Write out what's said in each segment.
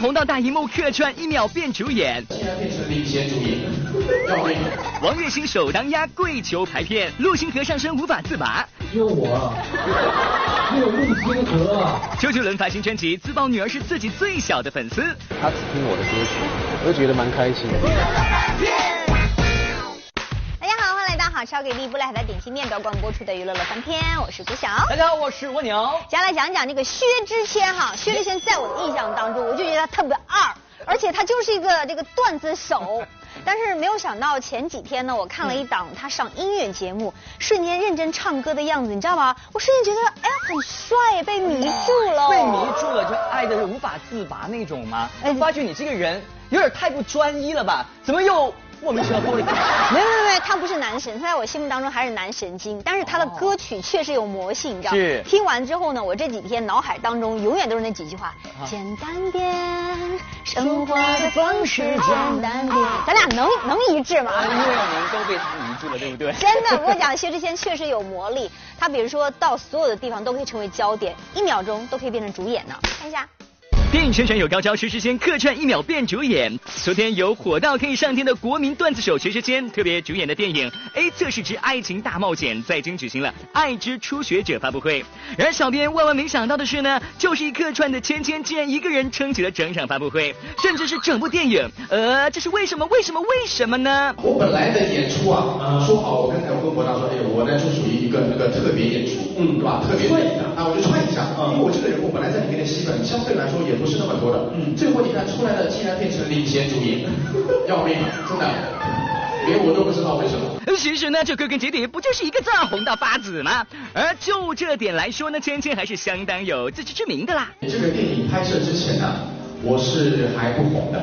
红到大荧幕客串一秒变主演，现在变成领衔主演，要命！王栎鑫首当压跪求排片，陆星河上身无法自拔，只有我，只有陆星河。周杰伦发新专辑，自曝女儿是自己最小的粉丝。他只听我的歌曲，我就觉得蛮开心的。好，烧给力不赖海的点心面表馆播出的娱乐乐翻天，我是朱晓。大家好，我是蜗牛。接下来讲讲这个薛之谦哈，薛之谦在我的印象当中，我就觉得他特别二，而且他就是一个这个段子手。但是没有想到前几天呢，我看了一档他上音乐节目，瞬间认真唱歌的样子，你知道吗？我瞬间觉得哎呀很帅，被迷住了。被迷住了就爱的无法自拔那种吗？哎，发觉你这个人有点太不专一了吧？怎么又？莫名其妙多了一个，没有没有没有，他不是男神，他在我心目当中还是男神经，但是他的歌曲确实有魔性，你知道吗？是。听完之后呢，我这几天脑海当中永远都是那几句话：简单点，生活的方式简单点。咱俩能能一致吗？因为我们都被他迷住了，对不对？真的，我讲薛之谦确实有魔力，他比如说到所有的地方都可以成为焦点，一秒钟都可以变成主演呢。看一下。电影宣传有高招，薛之谦客串一秒变主演。昨天由火到可以上天的国民段子手薛之谦特别主演的电影《A 测试之爱情大冒险》在京举行了《爱之初学者》发布会。然而，小编万万没想到的是呢，就是一客串的芊芊竟然一个人撑起了整场发布会，甚至是整部电影。呃，这是为什么？为什么？为什么呢？我本来的演出啊，说好，我刚才我跟博导说，哎呦，我呢就属于一个那个特别演出，嗯，对吧？特别串一下啊，我就串一下，因为我这个人我本来在里面的戏份相对来说也。不是那么多的，嗯，最后你看出来的竟然变成领衔主演，要命，真的，连我都不知道为什么。其实呢，这归根结底不就是一个字红到发紫吗？而就这点来说呢，芊芊还是相当有自知之明的啦。这个电影拍摄之前呢，我是还不红的，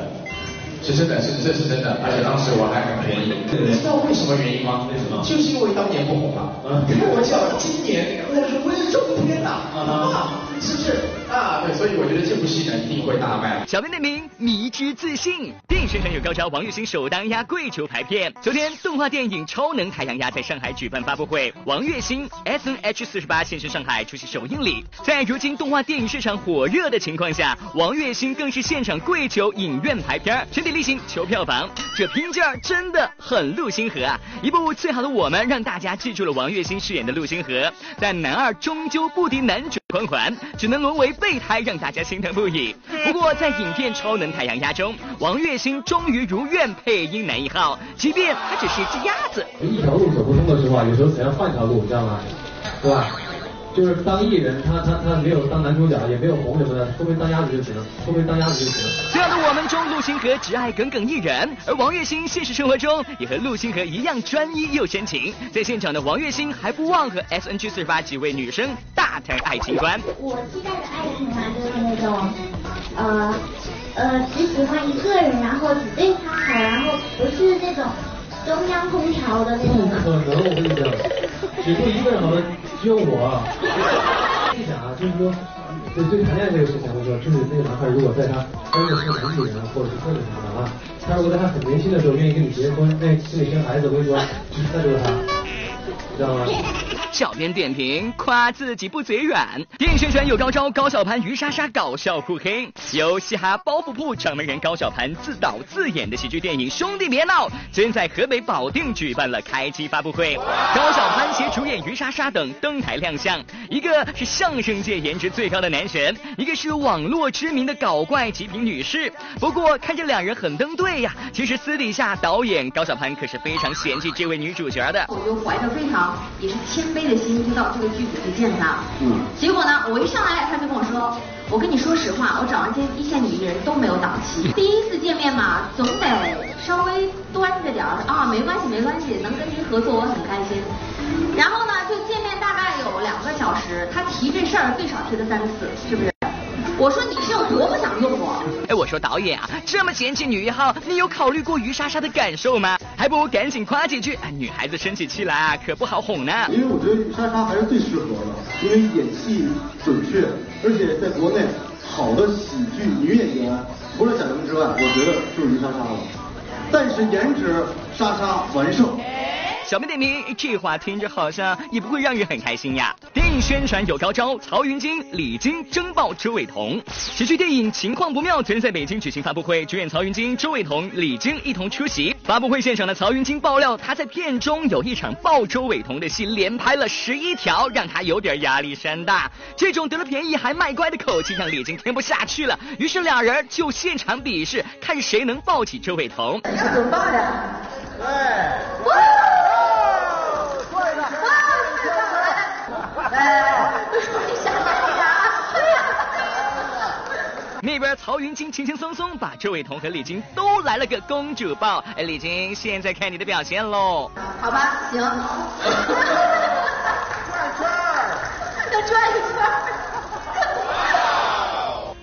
是真的，是这是真的，而且当时我还很便宜。你知道为什么原因吗？为什么？就是因为当年不红嘛。开玩笑，今年我是威中天呐，啊，是不是？啊，对，所以我觉得这部戏呢一定会大卖。小编点名迷之自信，电影宣传有高招，王栎鑫首当压跪求排片。昨天动画电影《超能太阳鸭》在上海举办发布会，王栎鑫 S N H 四十八现身上海出席首映礼。在如今动画电影市场火热的情况下，王栎鑫更是现场跪求影院排片，全体力行求票房。这拼劲儿真的很陆星河啊！一部最好的我们让大家记住了王栎鑫饰演的陆星河，但男二终究不敌男主光环，只能沦为。备胎让大家心疼不已。不过在影片《超能太阳鸭》中，王栎鑫终于如愿配音男一号，即便他只是一只鸭子。一条路走不通的时候啊，有时候想要换条路，你知道吗？对吧？就是当艺人，他他他没有当男主角，也没有红什么的，后面当鸭子就行了，说明当鸭子就行了。这样的我们中，陆星河只爱耿耿一人，而王栎鑫现实生活中也和陆星河一样专一又深情。在现场的王栎鑫还不忘和 S N G 四十八几位女生大谈爱情观。我期待的爱情啊，就是那种，呃呃，只喜欢一个人，然后只对他好，然后不是那种。中央空调的那种。不可能，我跟你讲，只对一个人好的只有我。你想啊，就是说，对对谈恋爱这个事情，我说，就是那个男孩如果在他三十岁男女人或者是特别什么啊，他如果在他很年轻的时候愿意跟你结婚，愿意跟你生孩子，我跟你说，那就是他，知道吗？小编点评夸自己不嘴软，电影宣传有高招，高小攀、于莎莎搞笑互黑，由嘻哈包袱铺掌门人高小攀自导自演的喜剧电影《兄弟别闹》昨天在河北保定举办了开机发布会，高小攀携主演于莎莎等登台亮相，一个是相声界颜值最高的男神，一个是网络知名的搞怪极品女士。不过看这两人很登对呀，其实私底下导演高小攀可是非常嫌弃这位女主角的。我就怀着非常也是谦卑。的心就到这个剧组去见他，嗯，结果呢，我一上来他就跟我说，我跟你说实话，我找那些一线女艺人都没有档期。第一次见面嘛，总得稍微端着点儿啊，没关系没关系，能跟您合作我很开心。然后呢，就见面大概有两个小时，他提这事儿最少提了三次，是不是？我说你是有多不想用我？哎，我说导演啊，这么嫌弃女一号，你有考虑过于莎莎的感受吗？还不如赶紧夸几句，哎女孩子生起气来啊，可不好哄呢。因为我觉得于莎莎还是最适合的，因为演戏准确，而且在国内好的喜剧女演员，除了贾玲之外，我觉得就是于莎莎了。但是颜值，莎莎完胜。小妹点名，这话听着好像也不会让人很开心呀。电宣传有高招，曹云金、李菁争爆周伟彤。喜剧电影情况不妙，昨天在北京举行发布会，主演曹云金、周伟彤、李菁一同出席。发布会现场的曹云金爆料，他在片中有一场抱周伟彤的戏，连拍了十一条，让他有点压力山大。这种得了便宜还卖乖的口气，让李菁听不下去了，于是俩人就现场比试，看谁能抱起周伟彤。怎么办呀？对。那边曹云金轻轻松松把周伟彤和李菁都来了个公主抱。哎，李菁，现在看你的表现喽。好吧，行。转圈儿，再转一圈儿。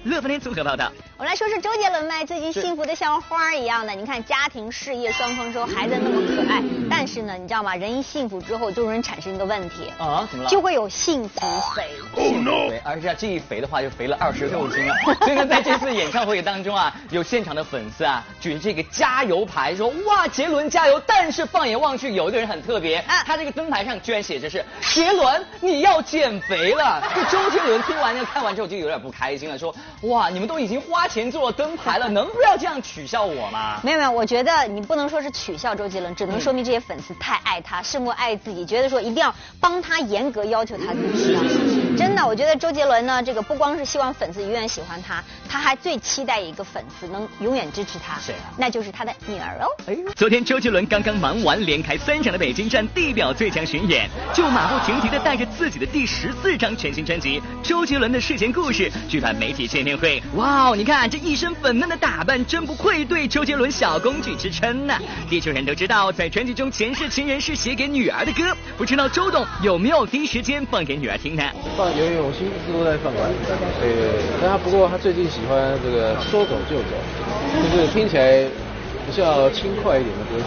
乐福联综合报道。说说周杰伦呗，最近幸福的像花一样的，你看家庭事业双丰收，孩子那么可爱。但是呢，你知道吗？人一幸福之后，就容易产生一个问题啊，怎么了？就会有幸福肥。幸福肥，而且这一肥的话，就肥了二十六斤了。所以呢，在这次演唱会当中啊，有现场的粉丝啊，举着这个加油牌说：“哇，杰伦加油！”但是放眼望去，有一个人很特别，他这个灯牌上居然写着是“杰伦，你要减肥了。”这周杰伦听完呢，看完之后就有点不开心了，说：“哇，你们都已经花钱做了灯牌。”了，能不要这样取笑我吗？没有没有，我觉得你不能说是取笑周杰伦，只能说明这些粉丝太爱他，胜过爱自己，觉得说一定要帮他严格要求他自己。真的，我觉得周杰伦呢，这个不光是希望粉丝永远喜欢他，他还最期待一个粉丝能永远支持他。谁啊？那就是他的女儿哦。哎，昨天周杰伦刚刚忙完连开三场的北京站地表最强巡演，就马不停蹄的带着自己的第十四张全新专辑《周杰伦的睡前故事》举办媒体见面会。哇哦，你看这一身粉。嫩的打扮真不愧对周杰伦小公举之称呢。地球人都知道，在专辑中前世情人是写给女儿的歌，不知道周董有没有第一时间放给女儿听呢？放，有有，我心思都在放完。对，但他不过他最近喜欢这个说走就走，就是听起来比较轻快一点的歌曲。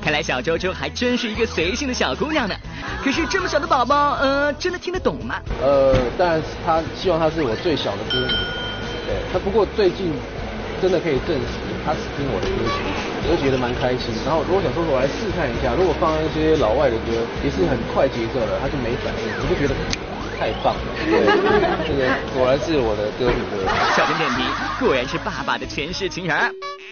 看来小周周还真是一个随性的小姑娘呢。可是这么小的宝宝，呃，真的听得懂吗？呃，当然他希望他是我最小的歌迷。对他不过最近真的可以证实，他只听我的歌曲，我就觉得蛮开心。然后如果想说，我来试探一下，如果放一些老外的歌，也是很快节奏的，他就没反应，我就觉得太棒了。对，这个果然是我的歌迷。小编点评：果然是爸爸的前世情人。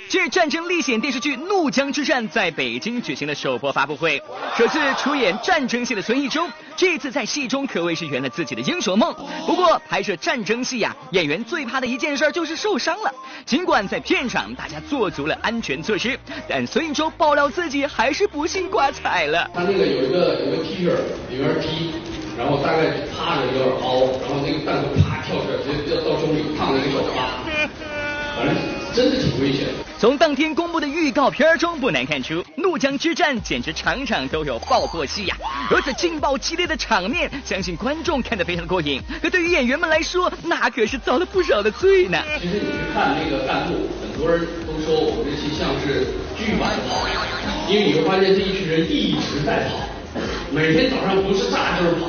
近日，战争历险电视剧《怒江之战》在北京举行了首播发布会。首次出演战争戏的孙艺洲，这次在戏中可谓是圆了自己的英雄梦。不过，拍摄战争戏呀，演员最怕的一件事就是受伤了。尽管在片场大家做足了安全措施，但孙艺洲爆料自己还是不幸挂彩了。他那个有一个有个 T 恤里面踢，然后大概趴着有点凹，然后那个弹头啪跳出来，直接掉到胸里，烫了一手疤。反正真的挺危险。从当天公布的预告片中不难看出，怒江之战简直场场都有爆破戏呀！如此劲爆激烈的场面，相信观众看得非常过瘾。可对于演员们来说，那可是遭了不少的罪呢。其实你去看那个弹幕，很多人都说我们这期像是剧版跑，因为你会发现这一群人一直在跑，每天早上不是炸就是跑，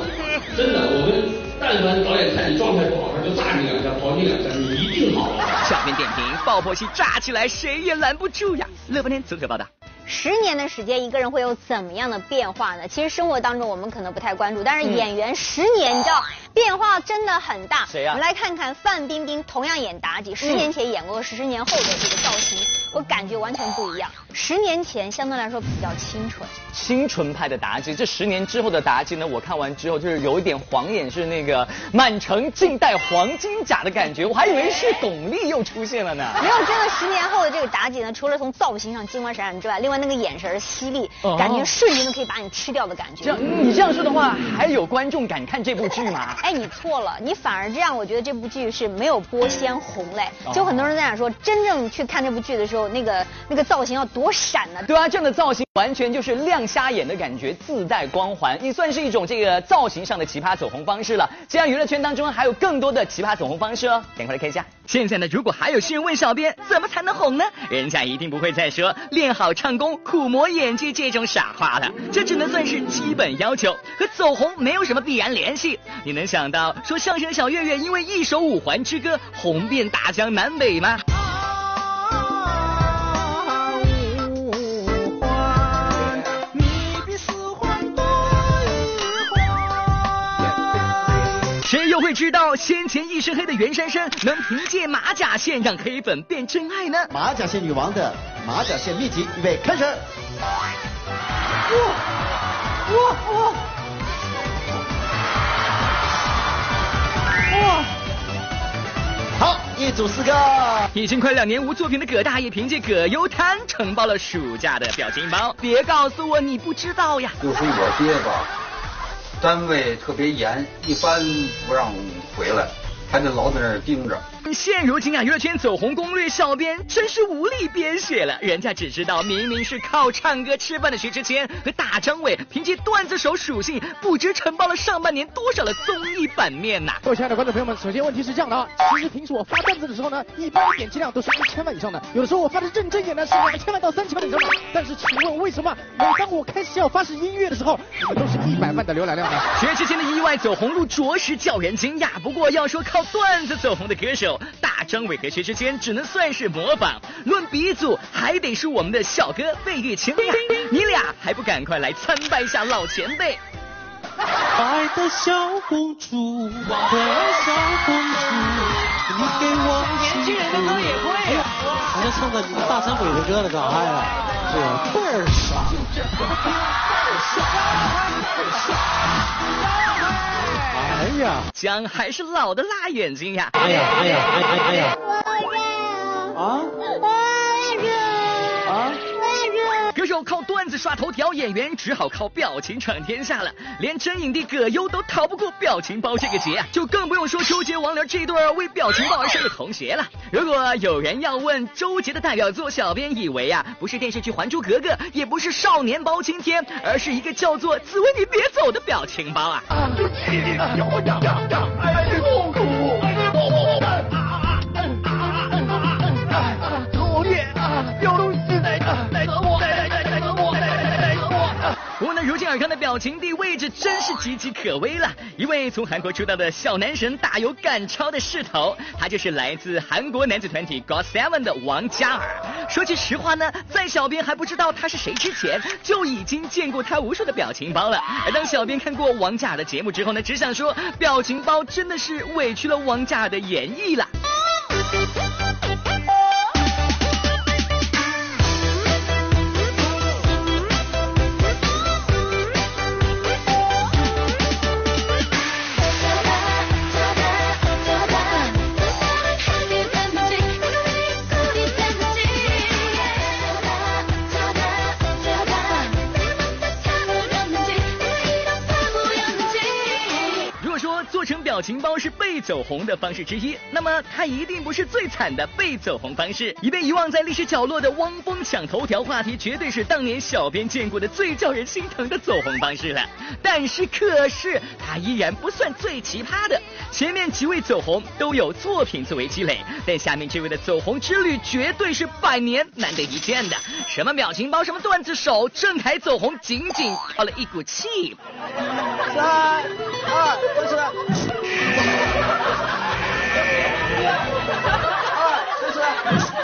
真的我们。但凡导演看你状态不好，他就炸你两下，跑你两下，你一定好。小编点评：爆破戏炸起来，谁也拦不住呀！乐半天综合报道。十年的时间，一个人会有怎么样的变化呢？其实生活当中我们可能不太关注，但是演员十年，你知道变化真的很大。谁呀？我们来看看范冰冰，同样演妲己，十年前演过，十年后的这个造型，我感觉完全不一样。十年前相对来说比较清纯，清纯派的妲己。这十年之后的妲己呢？我看完之后就是有一点晃眼，是那个满城尽带黄金甲的感觉，我还以为是巩俐又出现了呢。没有，真的十年后的这个妲己呢，除了从造型上金光闪闪之外，另外。那个眼神犀利，感觉瞬间就可以把你吃掉的感觉。这样，你这样说的话，还有观众敢看这部剧吗？哎，你错了，你反而这样，我觉得这部剧是没有播先红嘞。就很多人在讲说，真正去看这部剧的时候，那个那个造型要多闪呢？对啊，这样的造型完全就是亮瞎眼的感觉，自带光环，也算是一种这个造型上的奇葩走红方式了。这样娱乐圈当中还有更多的奇葩走红方式哦，赶快来看一下。现在呢，如果还有新人问小编怎么才能红呢？人家一定不会再说练好唱功。苦磨演技这种傻话了，这只能算是基本要求，和走红没有什么必然联系。你能想到说相声小岳岳因为一首五环之歌红遍大江南北吗？会知道先前一身黑的袁姗姗能凭借马甲线让黑粉变真爱呢？马甲线女王的马甲线秘籍，预备开始。哇哇哇！哇！好，一组四个。已经快两年无作品的葛大爷凭借葛优瘫承包了暑假的表情包。别告诉我你不知道呀！就是我爹吧，单位特别严，一般不让回来，还得老在那儿盯着。现如今啊，娱乐圈走红攻略小编真是无力编写了。人家只知道明明是靠唱歌吃饭的薛之谦和大张伟，凭借段子手属性，不知承包了上半年多少的综艺版面呐！各位亲爱的观众朋友们，首先问题是这样的啊，其实平时我发段子的时候呢，一般点击量都是一千万以上的，有的时候我发的认真一点呢是两千万到三千万以上的。但是请问为什么每当我开始要发誓音乐的时候，你们都是一百万的浏览量呢？薛之谦的意外走红路着实叫人惊讶。不过要说靠段子走红的歌手，大张伟。和薛之谦只能算是模仿，论鼻祖还得是我们的小哥费玉清呀！你俩还不赶快来参拜一下老前辈？爱的小公主，我的小公主，你给我年轻人的歌也会，好像唱的大张伟的歌了，咋嗨了？对啊，倍儿爽！哎呀，姜还是老的辣眼睛呀！哎呀哎呀哎哎哎呀！啊？啊？靠段子刷头条，演员只好靠表情闯天下了。连真影帝葛优都逃不过表情包这个劫啊，就更不用说周杰、王琳这对为表情包而生的同学了。如果有人要问周杰的代表作，小编以为啊，不是电视剧《还珠格格》，也不是《少年包青天》，而是一个叫做“紫薇你别走”的表情包啊。不 情帝位置真是岌岌可危了。一位从韩国出道的小男神，大有赶超的势头。他就是来自韩国男子团体 GOT7 的王嘉尔。说句实话呢，在小编还不知道他是谁之前，就已经见过他无数的表情包了。而当小编看过王嘉尔的节目之后呢，只想说，表情包真的是委屈了王嘉尔的演绎了。走红的方式之一，那么它一定不是最惨的被走红方式。已被遗忘在历史角落的汪峰抢头条话题，绝对是当年小编见过的最叫人心疼的走红方式了。但是，可是它依然不算最奇葩的。前面几位走红都有作品作为积累，但下面这位的走红之旅绝对是百年难得一见的。什么表情包，什么段子手，郑恺走红仅仅靠了一股气。三二，开始。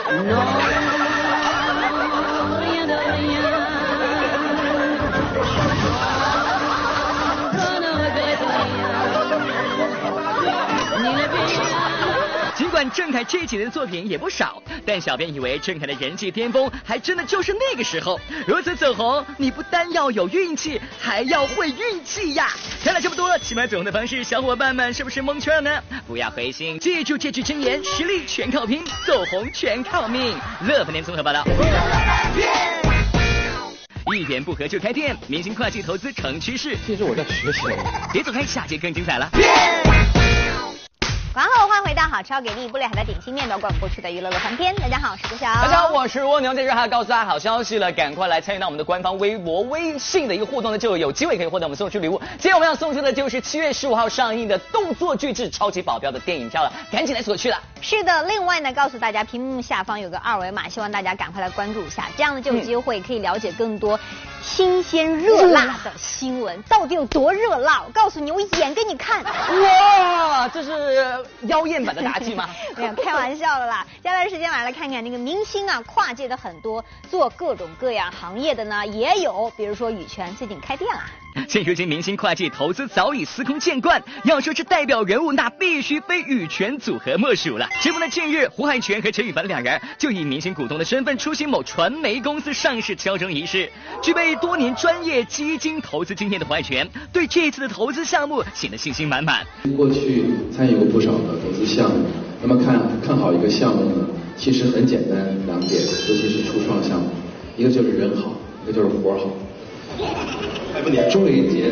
尽 管郑恺这几年的作品也不少，但小编以为郑恺的人气巅峰还真的就是那个时候。如此走红，你不单要有运气，还要会运气呀！看了这么多起码走红的方式，小伙伴们是不是蒙圈了呢？不要灰心，记住这句真言：实力全靠拼，走红全靠命。乐福联综合报道。一言不合就开店，明星跨界投资成趋势。其实我在学习。别走开，下节更精彩了。然后欢迎回到好超给力不厉海的点心面包馆播出的娱乐乐翻天。大家好，我是郭晓。大家好，我是蜗牛。在这还要告诉大家好消息了，赶快来参与到我们的官方微博、微信的一个互动呢，就有机会可以获得我们送出礼物。今天我们要送出的就是七月十五号上映的动作巨制超级保镖的电影票了，赶紧来索取了。是的，另外呢，告诉大家屏幕下方有个二维码，希望大家赶快来关注一下，这样呢就有机会可以了解更多新鲜热辣的新闻，到底有多热辣？我告诉你，我演给你看。哇，这是。妖艳版的妲己吗？没有，开玩笑的啦。接下来时间来来看看那个明星啊，跨界的很多，做各种各样行业的呢也有，比如说羽泉最近开店啦。现如今明星跨界投资早已司空见惯，要说这代表人物，那必须非羽泉组合莫属了。只不过近日，胡海泉和陈羽凡两人就以明星股东的身份出席某传媒公司上市敲钟仪式。具备多年专业基金投资经验的胡海泉，对这次的投资项目显得信心满满。过去参与过不少的投资项目，那么看看好一个项目呢，其实很简单两点，尤其是初创项目，一个就是人好，一个就是活好。还不粘，周伟杰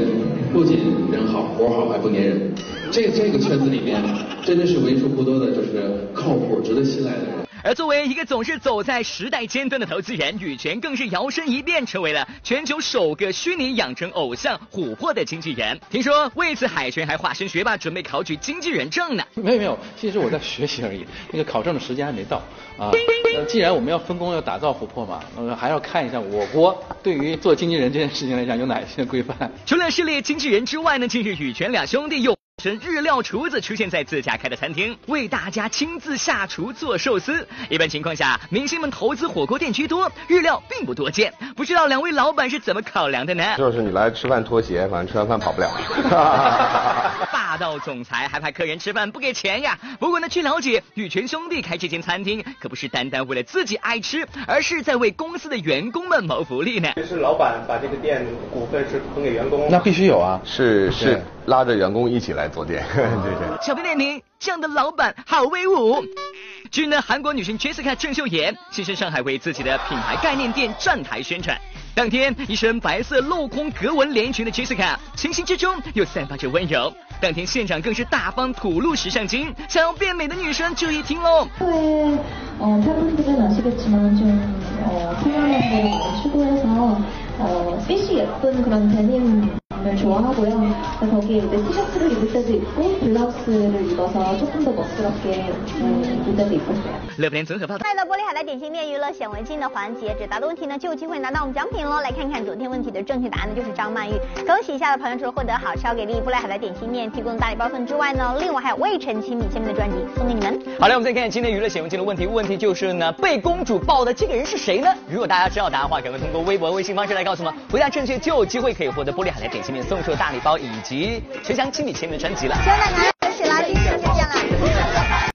不仅人好活好还不粘人，这这个圈子里面真的是为数不多的就是靠谱、值得信赖的人。而作为一个总是走在时代尖端的投资人，羽泉更是摇身一变成为了全球首个虚拟养成偶像琥珀的经纪人。听说为此海泉还化身学霸，准备考取经纪人证呢。没 有没有，其实我在学习而已，那个考证的时间还没到啊。既然我们要分工要打造琥珀嘛，那还要看一下我国对于做经纪人这件事情来讲有哪些规范。除了涉猎经纪人之外呢，近日羽泉两兄弟又。成日料厨子出现在自家开的餐厅，为大家亲自下厨做寿司。一般情况下，明星们投资火锅店居多，日料并不多见。不知道两位老板是怎么考量的呢？就是你来吃饭脱鞋，反正吃完饭跑不了。霸道总裁还怕客人吃饭不给钱呀？不过呢，据了解，羽泉兄弟开这间餐厅可不是单单为了自己爱吃，而是在为公司的员工们谋福利呢。是老板把这个店股份是分给员工，那必须有啊，是是拉着员工一起来做店，对对。小编点评：这样的老板好威武。据呢，韩国女星 Jessica 郑秀妍现身上海为自己的品牌概念店站台宣传。当天，一身白色镂空格纹连衣裙的 Jessica，清新之中又散发着温柔。当天现场更是大方吐露时尚精，想要变美的女生注意听喽。对，呃，팬분들은아시겠지만좀어투명한거를추구해서어핏이예쁜그런데님 을 좋아하고요. 거기에 이제 티셔츠를 입을 때도 있고 블라우스를 입어서 조금 더 멋스럽게 입을 때도 있었어요. 乐联综合报道。快到玻璃海苔点心店娱乐显微镜的环节，只答对问题呢就有机会拿到我们奖品喽。来看看昨天问题的正确答案呢就是张曼玉。恭喜一下的朋友除了获得好超给力玻璃海苔点心店提供的大礼包份之外呢，另外还有魏晨亲笔签名的专辑送给你们。好了，我们再看今天娱乐显微镜的问题，问题就是呢被公主抱的这个人是谁呢？如果大家知道答案的话，赶快通过微博、微信方式来告诉我们，回答正确就有机会可以获得玻璃海苔点心 面送出大礼包以及陈翔亲笔签名专辑了。希望大家一起来，继续见了。